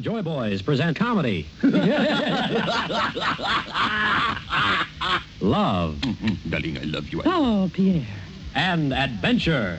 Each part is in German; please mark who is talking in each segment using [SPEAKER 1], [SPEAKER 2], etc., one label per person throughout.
[SPEAKER 1] Joy Boys present comedy. love. Mm -hmm.
[SPEAKER 2] Darling, I love you.
[SPEAKER 3] Oh, Pierre.
[SPEAKER 1] And adventure.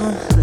[SPEAKER 4] Uh.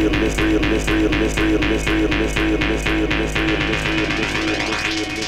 [SPEAKER 4] real, this
[SPEAKER 5] real, this real, this real, this
[SPEAKER 6] real, this real, this real, this real, this real, this real, this real, this real.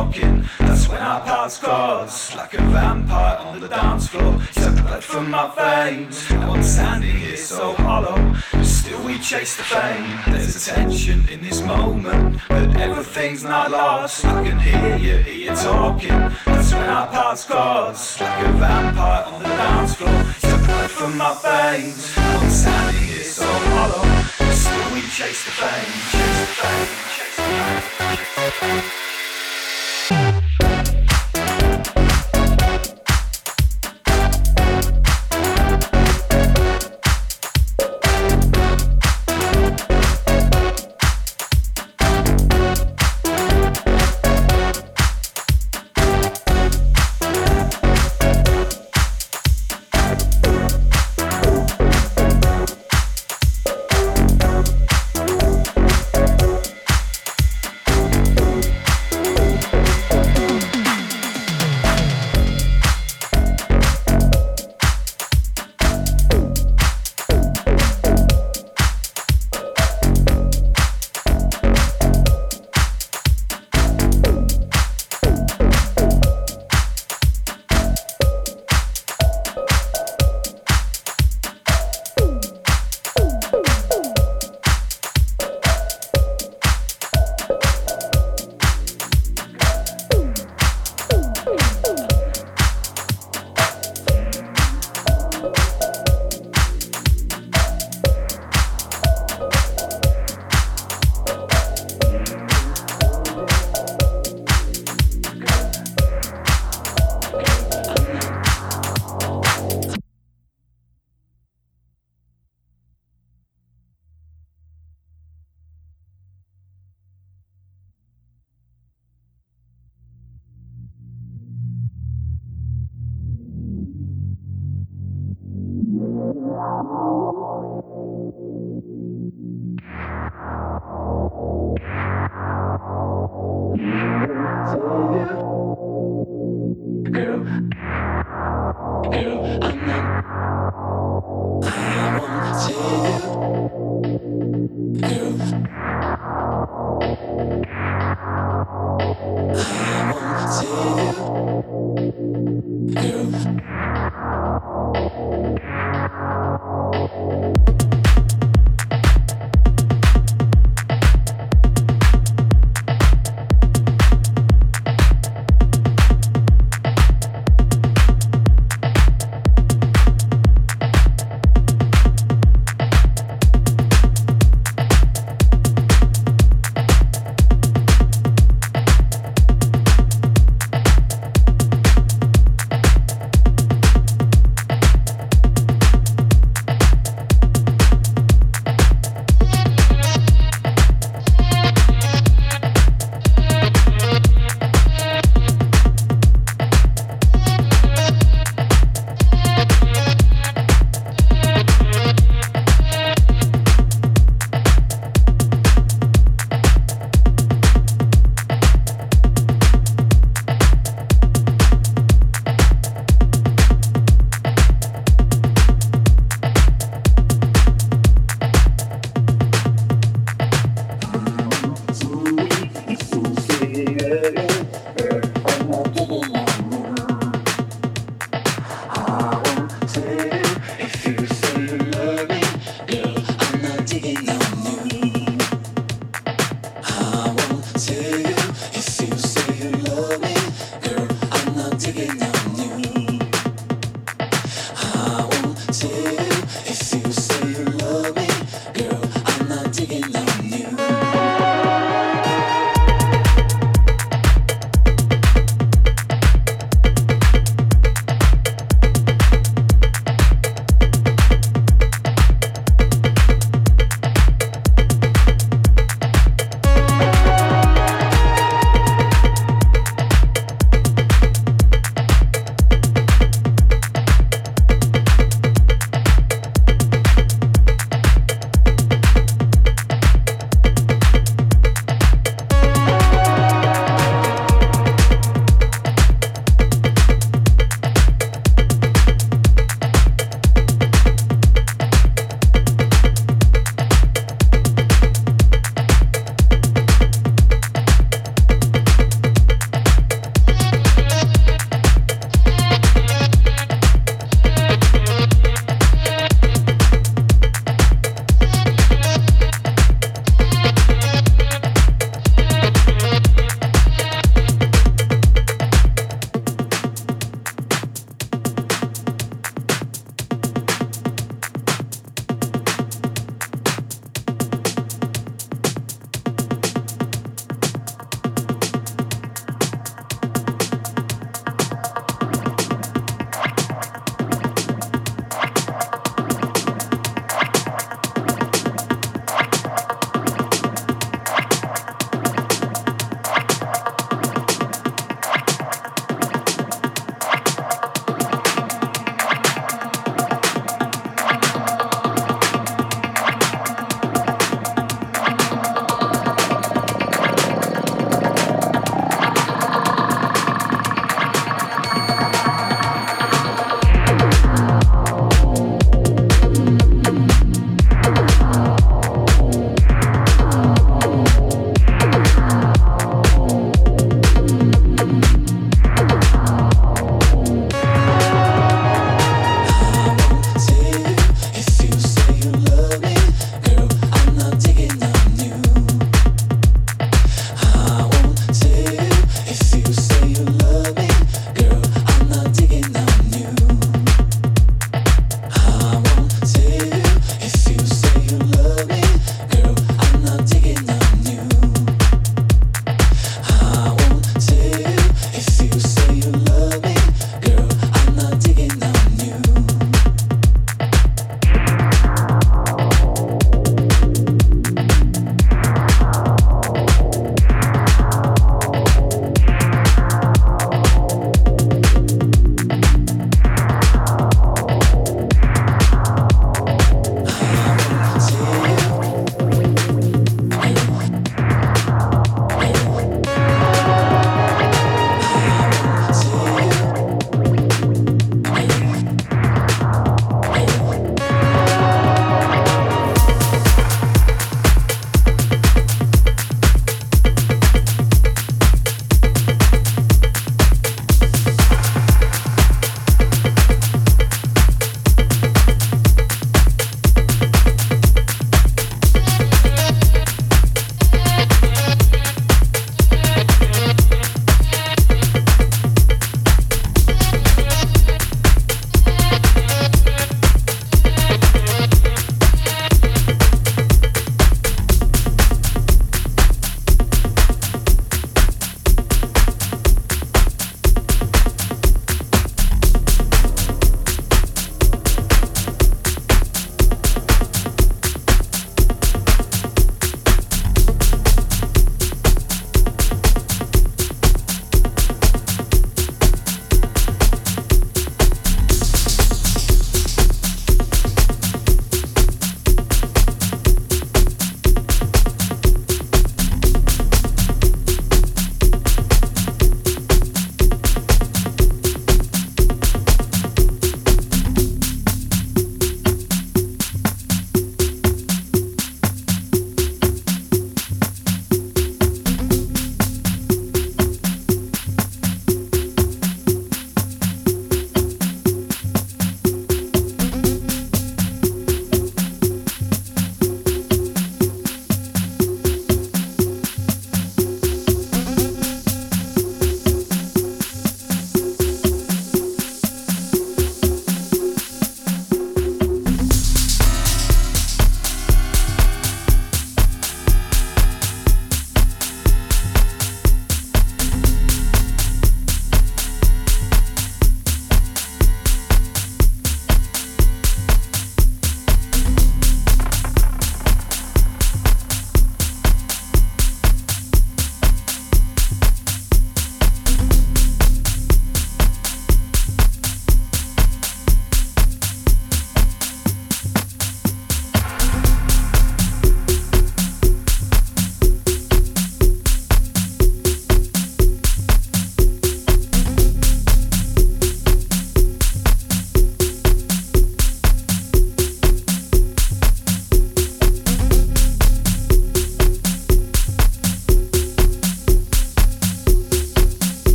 [SPEAKER 7] Okay.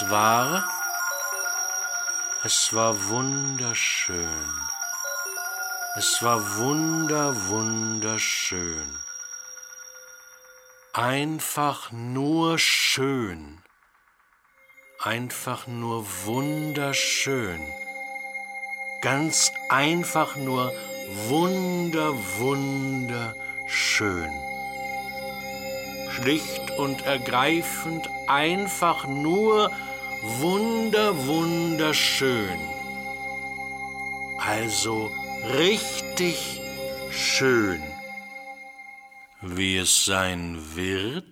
[SPEAKER 7] Es war? Es war wunderschön. Es war wunder, wunderschön. Einfach nur schön. Einfach nur wunderschön. Ganz einfach nur wunder, wunderschön. Schlicht und ergreifend einfach nur wunder, wunderschön. Also richtig schön. Wie es sein wird,